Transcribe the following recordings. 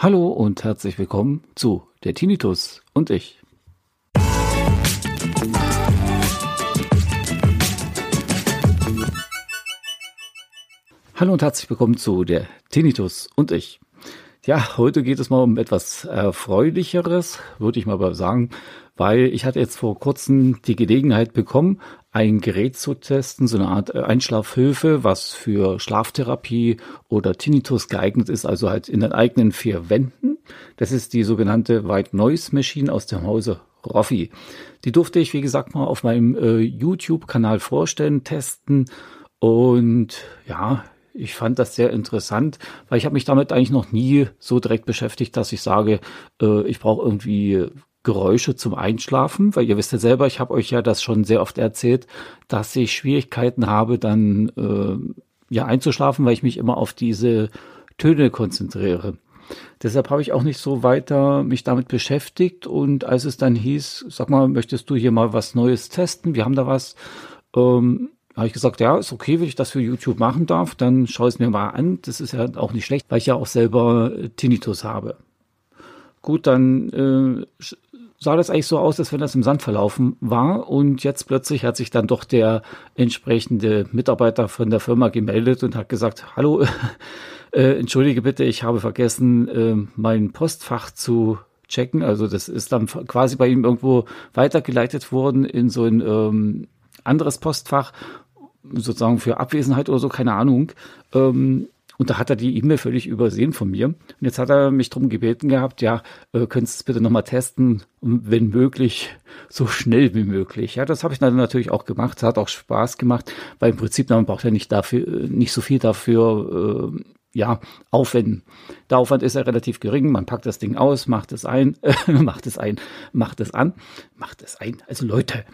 Hallo und herzlich willkommen zu der Tinnitus und ich. Hallo und herzlich willkommen zu der Tinnitus und ich. Ja, heute geht es mal um etwas Erfreulicheres, würde ich mal sagen, weil ich hatte jetzt vor kurzem die Gelegenheit bekommen, ein Gerät zu testen, so eine Art Einschlafhilfe, was für Schlaftherapie oder Tinnitus geeignet ist, also halt in den eigenen vier Wänden. Das ist die sogenannte White Noise Machine aus dem Hause Roffi. Die durfte ich, wie gesagt, mal auf meinem äh, YouTube-Kanal vorstellen, testen und ja, ich fand das sehr interessant, weil ich habe mich damit eigentlich noch nie so direkt beschäftigt, dass ich sage, äh, ich brauche irgendwie Geräusche zum Einschlafen, weil ihr wisst ja selber, ich habe euch ja das schon sehr oft erzählt, dass ich Schwierigkeiten habe, dann äh, ja einzuschlafen, weil ich mich immer auf diese Töne konzentriere. Deshalb habe ich auch nicht so weiter mich damit beschäftigt und als es dann hieß, sag mal, möchtest du hier mal was Neues testen? Wir haben da was. Ähm, habe ich gesagt, ja, ist okay, wenn ich das für YouTube machen darf, dann schaue ich es mir mal an. Das ist ja auch nicht schlecht, weil ich ja auch selber Tinnitus habe. Gut, dann äh, sah das eigentlich so aus, als wenn das im Sand verlaufen war. Und jetzt plötzlich hat sich dann doch der entsprechende Mitarbeiter von der Firma gemeldet und hat gesagt, hallo, äh, entschuldige bitte, ich habe vergessen, äh, mein Postfach zu checken. Also das ist dann quasi bei ihm irgendwo weitergeleitet worden in so ein ähm, anderes Postfach, sozusagen für Abwesenheit oder so, keine Ahnung. Ähm, und da hat er die E-Mail völlig übersehen von mir. Und jetzt hat er mich darum gebeten gehabt, ja, äh, könntest du bitte nochmal testen, wenn möglich, so schnell wie möglich. Ja, das habe ich dann natürlich auch gemacht. Es hat auch Spaß gemacht, weil im Prinzip, man braucht ja nicht dafür, äh, nicht so viel dafür, äh, ja, aufwenden. Der Aufwand ist ja relativ gering. Man packt das Ding aus, macht es ein, äh, macht es ein, macht es an, macht es ein. Also Leute.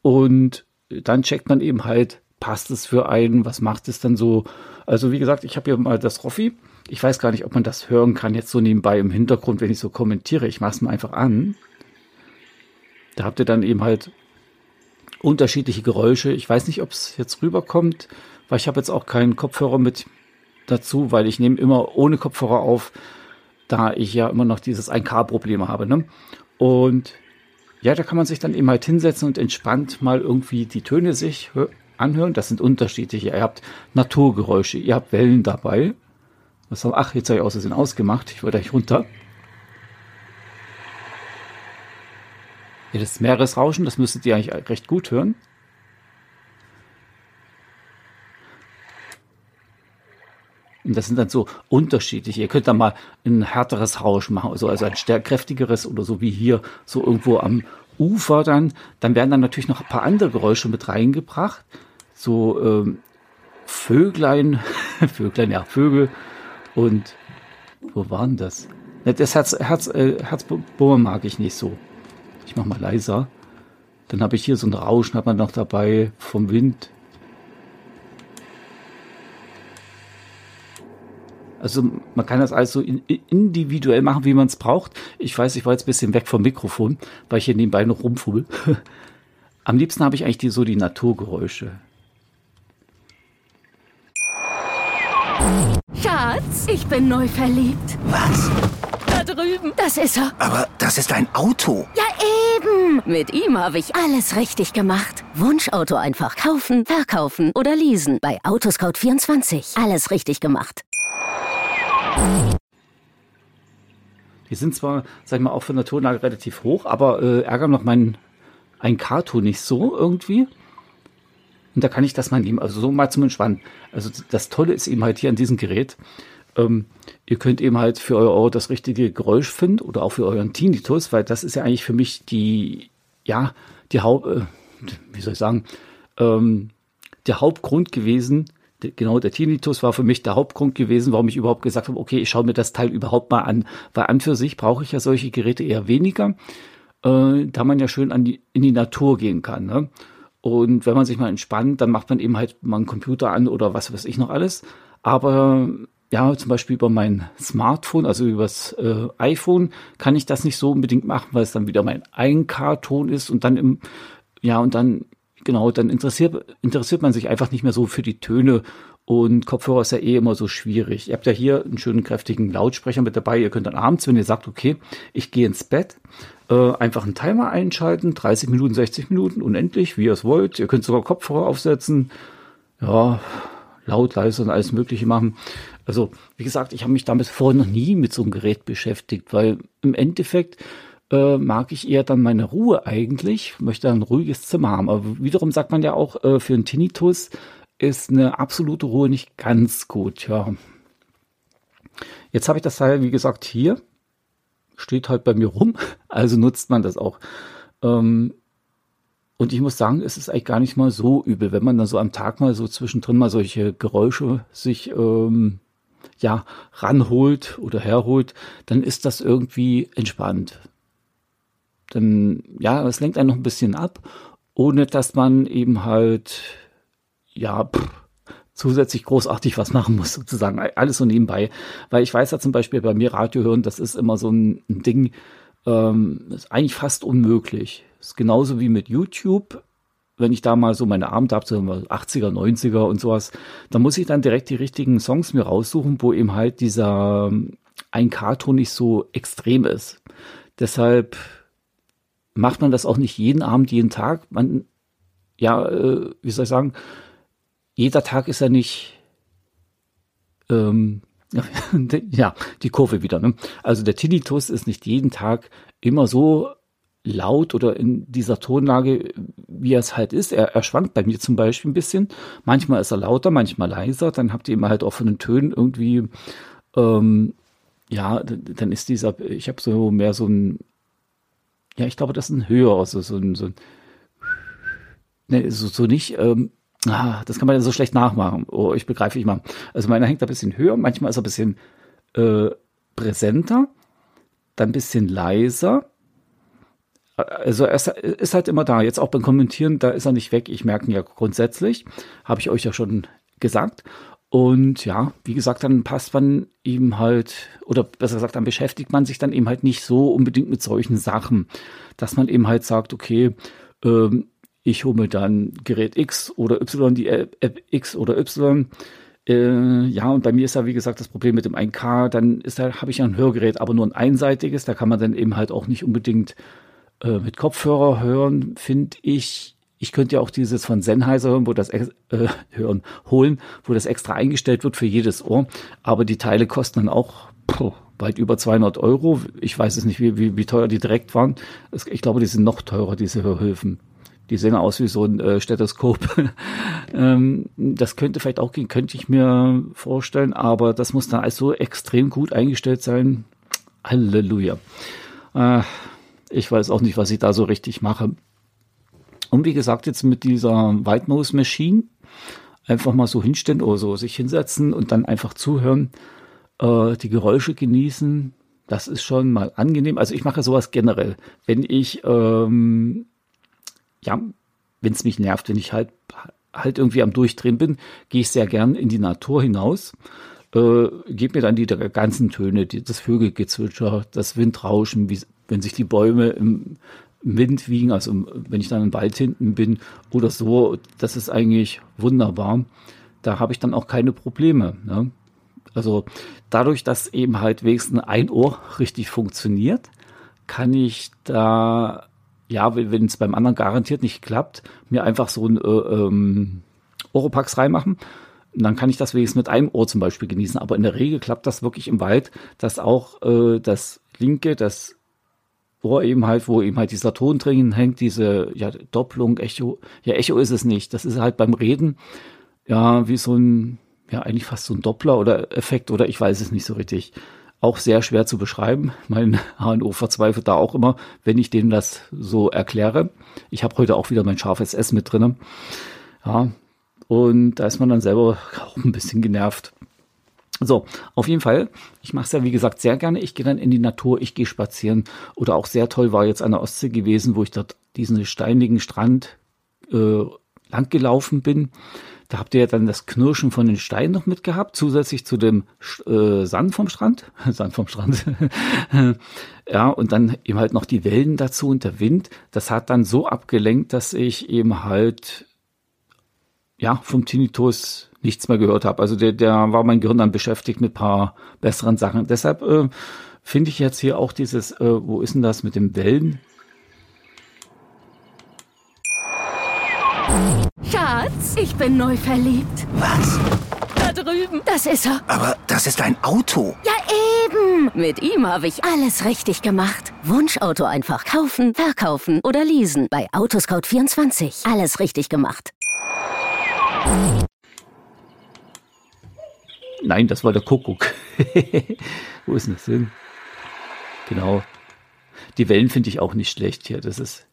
Und dann checkt man eben halt, passt es für einen, was macht es dann so. Also wie gesagt, ich habe hier mal das Roffi. Ich weiß gar nicht, ob man das hören kann, jetzt so nebenbei im Hintergrund, wenn ich so kommentiere. Ich mache es mir einfach an. Da habt ihr dann eben halt unterschiedliche Geräusche. Ich weiß nicht, ob es jetzt rüberkommt, weil ich habe jetzt auch keinen Kopfhörer mit dazu, weil ich nehme immer ohne Kopfhörer auf, da ich ja immer noch dieses 1K-Problem habe. Ne? Und ja, da kann man sich dann eben halt hinsetzen und entspannt mal irgendwie die Töne sich anhören. Das sind unterschiedliche. Ihr habt Naturgeräusche, ihr habt Wellen dabei. Was haben, ach, jetzt habe ich außerdem ausgemacht. Ich wollte euch runter. Ja, das Meeresrauschen, das müsstet ihr eigentlich recht gut hören. Und das sind dann so unterschiedliche. Ihr könnt da mal ein härteres Rauschen machen, also, also ein stärkräftigeres oder so wie hier, so irgendwo am Ufer dann. Dann werden dann natürlich noch ein paar andere Geräusche mit reingebracht so ähm, Vöglein, Vöglein, ja, Vögel und wo waren das? Das Herz, Herz, äh, Herzbohr mag ich nicht so. Ich mach mal leiser. Dann habe ich hier so ein Rauschen, hat man noch dabei vom Wind. Also man kann das also individuell machen, wie man es braucht. Ich weiß, ich war jetzt ein bisschen weg vom Mikrofon, weil ich hier nebenbei noch rumfummel. Am liebsten habe ich eigentlich die, so die Naturgeräusche. Schatz, ich bin neu verliebt. Was? Da drüben. Das ist er. Aber das ist ein Auto. Ja, eben. Mit ihm habe ich alles richtig gemacht. Wunschauto einfach kaufen, verkaufen oder leasen. Bei Autoscout24. Alles richtig gemacht. Die sind zwar, sag ich mal, auch von der Tonlage relativ hoch, aber äh, ärgern noch meinen ein Karton nicht so irgendwie. Und da kann ich das mal nehmen. Also so mal zum Entspannen. Also das Tolle ist eben halt hier an diesem Gerät. Ähm, ihr könnt eben halt für euer Ohr das richtige Geräusch finden oder auch für euren Tinnitus, weil das ist ja eigentlich für mich die, ja, die Haupt, äh, wie soll ich sagen, ähm, der Hauptgrund gewesen, genau der Tinnitus war für mich der Hauptgrund gewesen, warum ich überhaupt gesagt habe, okay, ich schaue mir das Teil überhaupt mal an, weil an für sich brauche ich ja solche Geräte eher weniger, äh, da man ja schön die, in die Natur gehen kann. Ne? Und wenn man sich mal entspannt, dann macht man eben halt mal einen Computer an oder was weiß ich noch alles. Aber ja, zum Beispiel über mein Smartphone, also übers äh, iPhone, kann ich das nicht so unbedingt machen, weil es dann wieder mein 1K-Ton ist und dann im, ja, und dann genau, dann interessiert, interessiert man sich einfach nicht mehr so für die Töne und Kopfhörer ist ja eh immer so schwierig. Ihr habt ja hier einen schönen kräftigen Lautsprecher mit dabei. Ihr könnt dann abends, wenn ihr sagt, okay, ich gehe ins Bett, äh, einfach einen Timer einschalten, 30 Minuten, 60 Minuten, unendlich, wie ihr es wollt. Ihr könnt sogar Kopfhörer aufsetzen. Ja, laut, leise und alles Mögliche machen. Also, wie gesagt, ich habe mich damit vorher noch nie mit so einem Gerät beschäftigt, weil im Endeffekt äh, mag ich eher dann meine Ruhe eigentlich, möchte ein ruhiges Zimmer haben. Aber wiederum sagt man ja auch, äh, für einen Tinnitus ist eine absolute Ruhe nicht ganz gut, ja. Jetzt habe ich das Teil, wie gesagt, hier. Steht halt bei mir rum, also nutzt man das auch. Ähm, und ich muss sagen, es ist eigentlich gar nicht mal so übel, wenn man dann so am Tag mal so zwischendrin mal solche Geräusche sich ähm, ja ranholt oder herholt, dann ist das irgendwie entspannt. Dann ja, es lenkt einen noch ein bisschen ab, ohne dass man eben halt ja, pff, zusätzlich großartig was machen muss, sozusagen. Alles so nebenbei. Weil ich weiß ja zum Beispiel bei mir Radio hören, das ist immer so ein, ein Ding, ähm, ist eigentlich fast unmöglich. Ist genauso wie mit YouTube. Wenn ich da mal so meine Abende habe, so 80er, 90er und sowas, dann muss ich dann direkt die richtigen Songs mir raussuchen, wo eben halt dieser 1K-Ton nicht so extrem ist. Deshalb macht man das auch nicht jeden Abend, jeden Tag. Man, ja, äh, wie soll ich sagen, jeder Tag ist ja nicht, ähm, ja, die Kurve wieder. Ne? Also der Tinnitus ist nicht jeden Tag immer so laut oder in dieser Tonlage, wie er es halt ist. Er, er schwankt bei mir zum Beispiel ein bisschen. Manchmal ist er lauter, manchmal leiser. Dann habt ihr immer halt auch von den Tönen irgendwie, ähm, ja, dann ist dieser, ich habe so mehr so ein, ja, ich glaube, das ist ein höher, also so ein, so ne, so, so nicht, ähm, Ah, das kann man ja so schlecht nachmachen. Oh, ich begreife ich mal. Also meiner hängt ein bisschen höher, manchmal ist er ein bisschen äh, präsenter, dann ein bisschen leiser. Also er ist halt immer da. Jetzt auch beim Kommentieren, da ist er nicht weg. Ich merke ihn ja grundsätzlich. Habe ich euch ja schon gesagt. Und ja, wie gesagt, dann passt man ihm halt, oder besser gesagt, dann beschäftigt man sich dann eben halt nicht so unbedingt mit solchen Sachen, dass man eben halt sagt, okay, ähm, ich hole mir dann Gerät X oder Y, die App X oder Y. Äh, ja, und bei mir ist ja, wie gesagt, das Problem mit dem 1K, dann ist da, habe ich ja ein Hörgerät, aber nur ein einseitiges, da kann man dann eben halt auch nicht unbedingt äh, mit Kopfhörer hören, finde ich. Ich könnte ja auch dieses von Sennheiser hören, wo das äh, hören, holen, wo das extra eingestellt wird für jedes Ohr. Aber die Teile kosten dann auch puh, weit über 200 Euro. Ich weiß es nicht, wie, wie, wie teuer die direkt waren. Ich glaube, die sind noch teurer, diese Hörhilfen. Die sehen aus wie so ein äh, Stethoskop. ähm, das könnte vielleicht auch gehen, könnte ich mir vorstellen, aber das muss dann also extrem gut eingestellt sein. Halleluja. Äh, ich weiß auch nicht, was ich da so richtig mache. Und wie gesagt, jetzt mit dieser White Nose Machine einfach mal so hinstellen oder so sich hinsetzen und dann einfach zuhören, äh, die Geräusche genießen. Das ist schon mal angenehm. Also ich mache sowas generell. Wenn ich ähm, ja, wenn es mich nervt, wenn ich halt, halt irgendwie am Durchdrehen bin, gehe ich sehr gern in die Natur hinaus, äh, gebe mir dann die ganzen Töne, die, das Vögelgezwitscher, das Windrauschen, wie, wenn sich die Bäume im, Wind wiegen, also wenn ich dann im Wald hinten bin oder so, das ist eigentlich wunderbar. Da habe ich dann auch keine Probleme. Ne? Also dadurch, dass eben halt wenigstens ein Ohr richtig funktioniert, kann ich da ja, wenn es beim anderen garantiert nicht klappt, mir einfach so ein äh, ähm, Oropax reinmachen. Und dann kann ich das wenigstens mit einem Ohr zum Beispiel genießen. Aber in der Regel klappt das wirklich im Wald, dass auch äh, das linke, das Ohr eben halt, wo eben halt dieser Ton drin hängt, diese ja, Doppelung, Echo. Ja, Echo ist es nicht. Das ist halt beim Reden ja wie so ein, ja, eigentlich fast so ein Doppler oder Effekt oder ich weiß es nicht so richtig auch sehr schwer zu beschreiben. Mein HNO verzweifelt da auch immer, wenn ich denen das so erkläre. Ich habe heute auch wieder mein scharfes S mit drin. Ja, und da ist man dann selber auch ein bisschen genervt. So, auf jeden Fall, ich mache es ja wie gesagt sehr gerne. Ich gehe dann in die Natur, ich gehe spazieren. Oder auch sehr toll war jetzt an der Ostsee gewesen, wo ich dort diesen steinigen Strand äh, lang gelaufen bin. Da habt ihr ja dann das Knirschen von den Steinen noch mitgehabt, zusätzlich zu dem äh, Sand vom Strand. Sand vom Strand. ja, und dann eben halt noch die Wellen dazu und der Wind. Das hat dann so abgelenkt, dass ich eben halt ja vom Tinnitus nichts mehr gehört habe. Also der, der war mein Gehirn dann beschäftigt mit paar besseren Sachen. Deshalb äh, finde ich jetzt hier auch dieses, äh, wo ist denn das mit dem Wellen? Schatz, ich bin neu verliebt. Was? Da drüben. Das ist er. Aber das ist ein Auto. Ja, eben. Mit ihm habe ich alles richtig gemacht. Wunschauto einfach kaufen, verkaufen oder leasen. Bei Autoscout24. Alles richtig gemacht. Nein, das war der Kuckuck. Wo ist denn das hin? Genau. Die Wellen finde ich auch nicht schlecht hier. Das ist,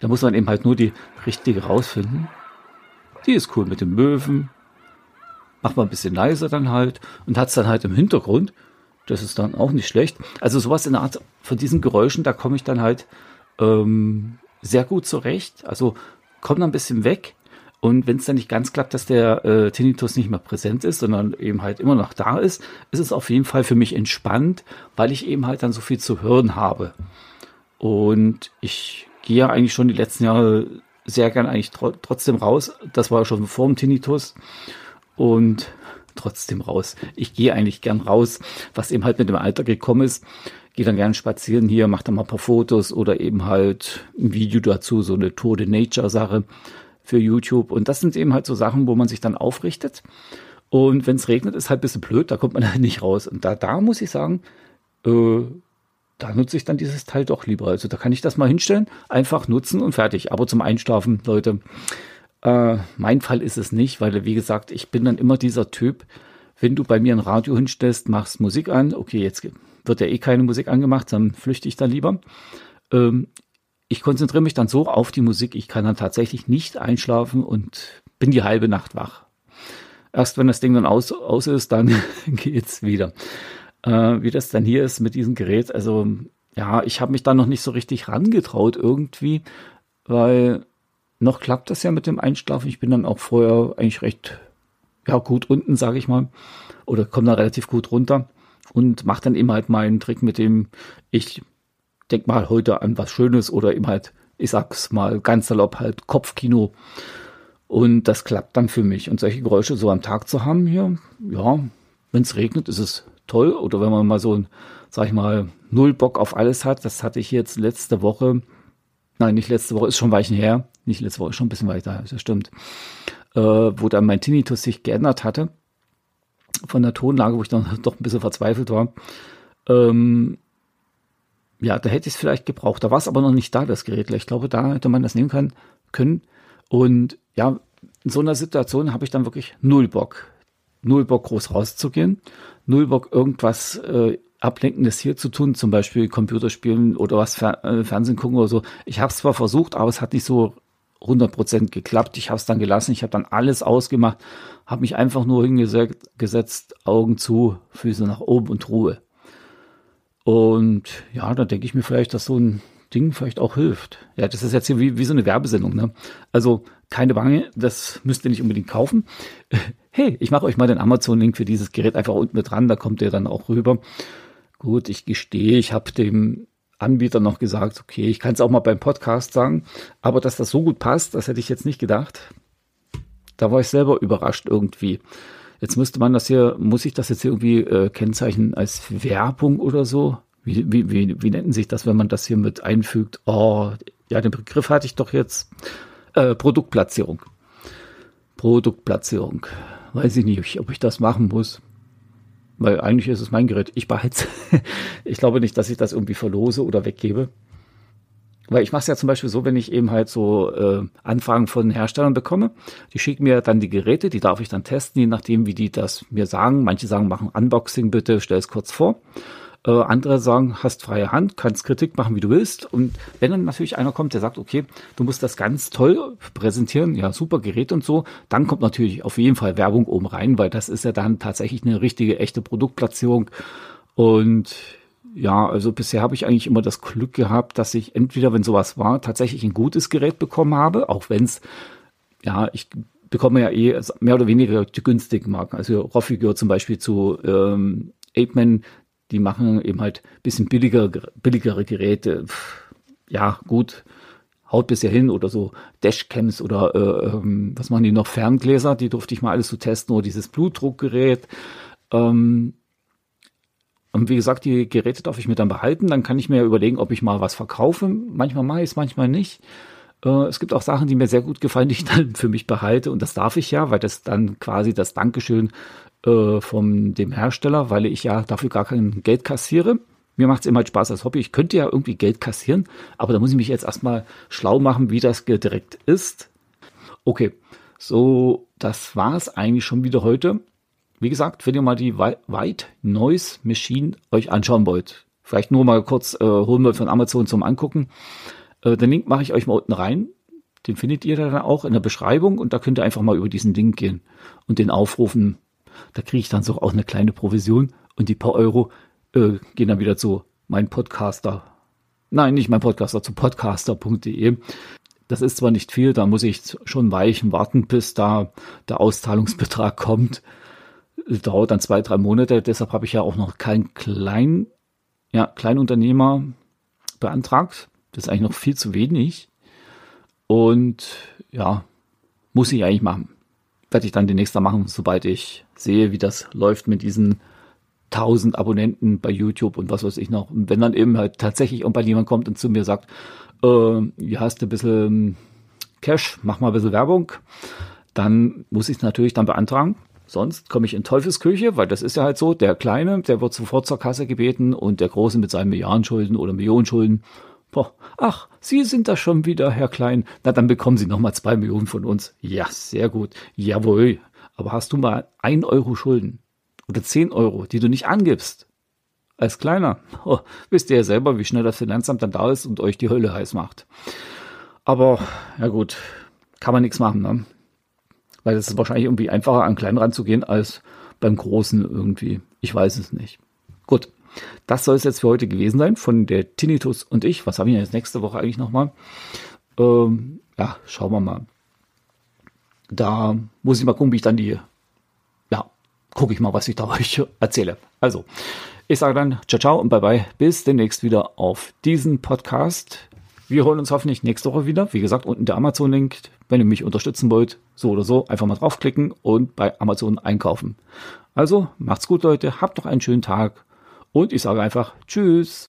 da muss man eben halt nur die richtige rausfinden. Die ist cool mit dem Möwen. Macht man ein bisschen leiser dann halt und hat es dann halt im Hintergrund. Das ist dann auch nicht schlecht. Also sowas in der Art von diesen Geräuschen, da komme ich dann halt ähm, sehr gut zurecht. Also komme dann ein bisschen weg. Und wenn es dann nicht ganz klappt, dass der äh, Tinnitus nicht mehr präsent ist, sondern eben halt immer noch da ist, ist es auf jeden Fall für mich entspannt, weil ich eben halt dann so viel zu hören habe. Und ich gehe ja eigentlich schon die letzten Jahre sehr gern eigentlich tr trotzdem raus. Das war schon vor dem Tinnitus. Und trotzdem raus. Ich gehe eigentlich gern raus, was eben halt mit dem Alter gekommen ist. Gehe dann gern spazieren hier, mache dann mal ein paar Fotos oder eben halt ein Video dazu, so eine Tour de Nature Sache für YouTube. Und das sind eben halt so Sachen, wo man sich dann aufrichtet. Und wenn es regnet, ist halt ein bisschen blöd, da kommt man halt nicht raus. Und da, da muss ich sagen, äh, da nutze ich dann dieses Teil doch lieber. Also da kann ich das mal hinstellen, einfach nutzen und fertig. Aber zum Einschlafen, Leute, äh, mein Fall ist es nicht, weil wie gesagt, ich bin dann immer dieser Typ, wenn du bei mir ein Radio hinstellst, machst Musik an, okay, jetzt wird ja eh keine Musik angemacht, dann flüchte ich da lieber. Ähm, ich konzentriere mich dann so auf die Musik, ich kann dann tatsächlich nicht einschlafen und bin die halbe Nacht wach. Erst wenn das Ding dann aus, aus ist, dann geht's wieder äh, wie das dann hier ist mit diesem Gerät. Also ja, ich habe mich da noch nicht so richtig rangetraut irgendwie, weil noch klappt das ja mit dem Einschlafen. Ich bin dann auch vorher eigentlich recht ja, gut unten, sage ich mal, oder komme da relativ gut runter und mache dann eben halt meinen Trick mit dem, ich denk mal heute an was Schönes oder eben halt, ich sag's mal ganz salopp, halt Kopfkino. Und das klappt dann für mich. Und solche Geräusche so am Tag zu haben hier, ja, wenn es regnet, ist es toll. Oder wenn man mal so ein, sag ich mal, null Bock auf alles hat. Das hatte ich jetzt letzte Woche. Nein, nicht letzte Woche, ist schon Weichen her. Nicht letzte Woche, ist schon ein bisschen weiter, das stimmt. Äh, wo dann mein Tinnitus sich geändert hatte. Von der Tonlage, wo ich dann doch ein bisschen verzweifelt war. Ähm, ja, da hätte ich es vielleicht gebraucht. Da war es aber noch nicht da, das Gerät. Ich glaube, da hätte man das nehmen können. können. Und ja, in so einer Situation habe ich dann wirklich null Bock. Null Bock, groß rauszugehen null Bock, irgendwas äh, Ablenkendes hier zu tun, zum Beispiel Computerspielen oder was Fer äh, Fernsehen gucken oder so. Ich habe es zwar versucht, aber es hat nicht so 100% geklappt. Ich habe es dann gelassen. Ich habe dann alles ausgemacht, habe mich einfach nur hingesetzt, Augen zu, Füße nach oben und Ruhe. Und ja, da denke ich mir vielleicht, dass so ein Ding vielleicht auch hilft. Ja, das ist jetzt hier wie, wie so eine Werbesendung. Ne? Also keine Bange, das müsst ihr nicht unbedingt kaufen. Hey, ich mache euch mal den Amazon-Link für dieses Gerät einfach unten mit dran, da kommt ihr dann auch rüber. Gut, ich gestehe, ich habe dem Anbieter noch gesagt, okay, ich kann es auch mal beim Podcast sagen, aber dass das so gut passt, das hätte ich jetzt nicht gedacht. Da war ich selber überrascht irgendwie. Jetzt müsste man das hier, muss ich das jetzt irgendwie äh, kennzeichnen als Werbung oder so? Wie, wie, wie, wie nennt sich das, wenn man das hier mit einfügt? Oh, ja, den Begriff hatte ich doch jetzt. Äh, Produktplatzierung. Produktplatzierung. Weiß ich nicht, ob ich das machen muss. Weil eigentlich ist es mein Gerät. Ich behalte Ich glaube nicht, dass ich das irgendwie verlose oder weggebe. Weil ich mache es ja zum Beispiel so, wenn ich eben halt so äh, Anfragen von Herstellern bekomme, die schicken mir dann die Geräte, die darf ich dann testen, je nachdem, wie die das mir sagen. Manche sagen, machen Unboxing bitte, stell es kurz vor. Äh, andere sagen, hast freie Hand, kannst Kritik machen, wie du willst. Und wenn dann natürlich einer kommt, der sagt, okay, du musst das ganz toll präsentieren, ja, super Gerät und so, dann kommt natürlich auf jeden Fall Werbung oben rein, weil das ist ja dann tatsächlich eine richtige, echte Produktplatzierung. Und ja, also bisher habe ich eigentlich immer das Glück gehabt, dass ich entweder, wenn sowas war, tatsächlich ein gutes Gerät bekommen habe, auch wenn es, ja, ich bekommt man ja eh mehr oder weniger die günstigen Marken. Also Roffi gehört zum Beispiel zu ähm, Apeman, die machen eben halt bisschen billiger, billigere Geräte. Ja, gut, haut bisher hin oder so Dashcams oder äh, ähm, was machen die noch, Ferngläser, die durfte ich mal alles so testen oder dieses Blutdruckgerät. Ähm, und wie gesagt, die Geräte darf ich mir dann behalten. Dann kann ich mir überlegen, ob ich mal was verkaufe. Manchmal mache ich es, manchmal nicht. Äh, es gibt auch Sachen, die mir sehr gut gefallen, die ich dann für mich behalte. Und das darf ich ja, weil das dann quasi das Dankeschön äh, von dem Hersteller, weil ich ja dafür gar kein Geld kassiere. Mir macht es immer Spaß als Hobby. Ich könnte ja irgendwie Geld kassieren, aber da muss ich mich jetzt erstmal schlau machen, wie das direkt ist. Okay, so, das war es eigentlich schon wieder heute. Wie gesagt, wenn ihr mal die White Noise Machine euch anschauen wollt, vielleicht nur mal kurz äh, holen wir von Amazon zum Angucken. Äh, den Link mache ich euch mal unten rein. Den findet ihr dann auch in der Beschreibung und da könnt ihr einfach mal über diesen Link gehen und den aufrufen. Da kriege ich dann so auch eine kleine Provision und die paar Euro äh, gehen dann wieder zu mein Podcaster. Nein, nicht mein Podcaster, zu podcaster.de. Das ist zwar nicht viel, da muss ich schon weichen warten, bis da der Auszahlungsbetrag kommt. Dauert dann zwei, drei Monate. Deshalb habe ich ja auch noch kein Klein, ja, Kleinunternehmer beantragt. Das ist eigentlich noch viel zu wenig. Und ja, muss ich eigentlich machen. Werde ich dann demnächst machen, sobald ich sehe, wie das läuft mit diesen 1000 Abonnenten bei YouTube und was weiß ich noch. Und wenn dann eben halt tatsächlich irgendwann jemand kommt und zu mir sagt, äh, hier hast du ein bisschen Cash, mach mal ein bisschen Werbung, dann muss ich es natürlich dann beantragen. Sonst komme ich in Teufelsküche, weil das ist ja halt so, der Kleine, der wird sofort zur Kasse gebeten und der Große mit seinen Milliardenschulden oder Millionenschulden, boah, ach, Sie sind da schon wieder, Herr Klein, na dann bekommen Sie nochmal zwei Millionen von uns. Ja, sehr gut, jawohl, aber hast du mal ein Euro Schulden oder zehn Euro, die du nicht angibst, als Kleiner, oh, wisst ihr ja selber, wie schnell das Finanzamt dann da ist und euch die Hölle heiß macht. Aber, ja gut, kann man nichts machen, ne? Weil es ist wahrscheinlich irgendwie einfacher, an klein ranzugehen, als beim Großen irgendwie. Ich weiß es nicht. Gut. Das soll es jetzt für heute gewesen sein von der Tinnitus und ich. Was haben wir jetzt nächste Woche eigentlich nochmal? Ähm, ja, schauen wir mal. Da muss ich mal gucken, wie ich dann die, ja, gucke ich mal, was ich da euch erzähle. Also, ich sage dann ciao, ciao und bye bye. Bis demnächst wieder auf diesen Podcast. Wir holen uns hoffentlich nächste Woche wieder. Wie gesagt, unten der Amazon-Link. Wenn ihr mich unterstützen wollt, so oder so, einfach mal draufklicken und bei Amazon einkaufen. Also, macht's gut, Leute. Habt noch einen schönen Tag. Und ich sage einfach Tschüss.